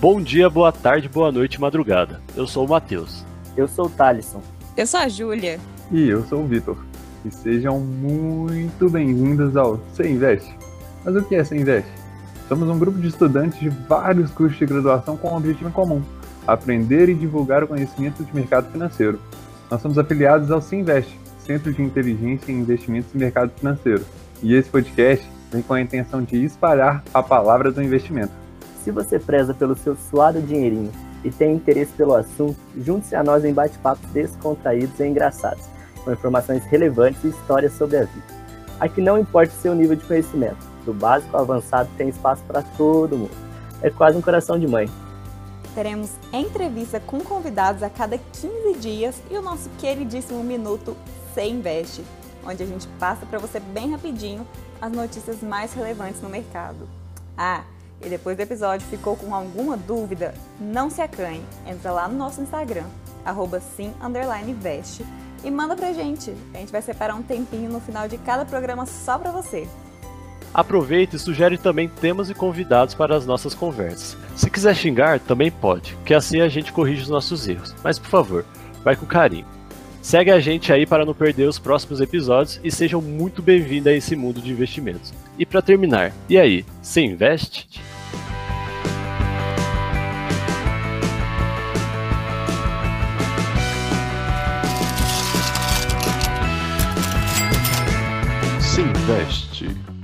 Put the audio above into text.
Bom dia, boa tarde, boa noite, madrugada. Eu sou o Matheus. Eu sou o Thalisson. Eu sou a Júlia. E eu sou o Vitor. E sejam muito bem-vindos ao Você Investe. Mas o que é Você Investe? Somos um grupo de estudantes de vários cursos de graduação com um objetivo em comum: aprender e divulgar o conhecimento de mercado financeiro. Nós somos afiliados ao Se Investe, Centro de Inteligência em Investimentos e Mercado Financeiro. E esse podcast vem com a intenção de espalhar a palavra do investimento. Se você preza pelo seu suado dinheirinho e tem interesse pelo assunto, junte-se a nós em bate-papos descontraídos e engraçados, com informações relevantes e histórias sobre a vida. Aqui não importa o seu nível de conhecimento, do básico ao avançado tem espaço para todo mundo. É quase um coração de mãe. Teremos entrevista com convidados a cada 15 dias e o nosso queridíssimo Minuto Se Investe, onde a gente passa para você bem rapidinho as notícias mais relevantes no mercado. Ah, e depois do episódio ficou com alguma dúvida? Não se acanhe, entra lá no nosso Instagram, arroba sim_investe e manda pra gente. A gente vai separar um tempinho no final de cada programa só pra você. Aproveita e sugere também temas e convidados para as nossas conversas. Se quiser xingar, também pode, que assim a gente corrige os nossos erros. Mas por favor, vai com carinho. Segue a gente aí para não perder os próximos episódios e sejam muito bem-vindos a esse mundo de investimentos. E para terminar, e aí, você investe? Investe.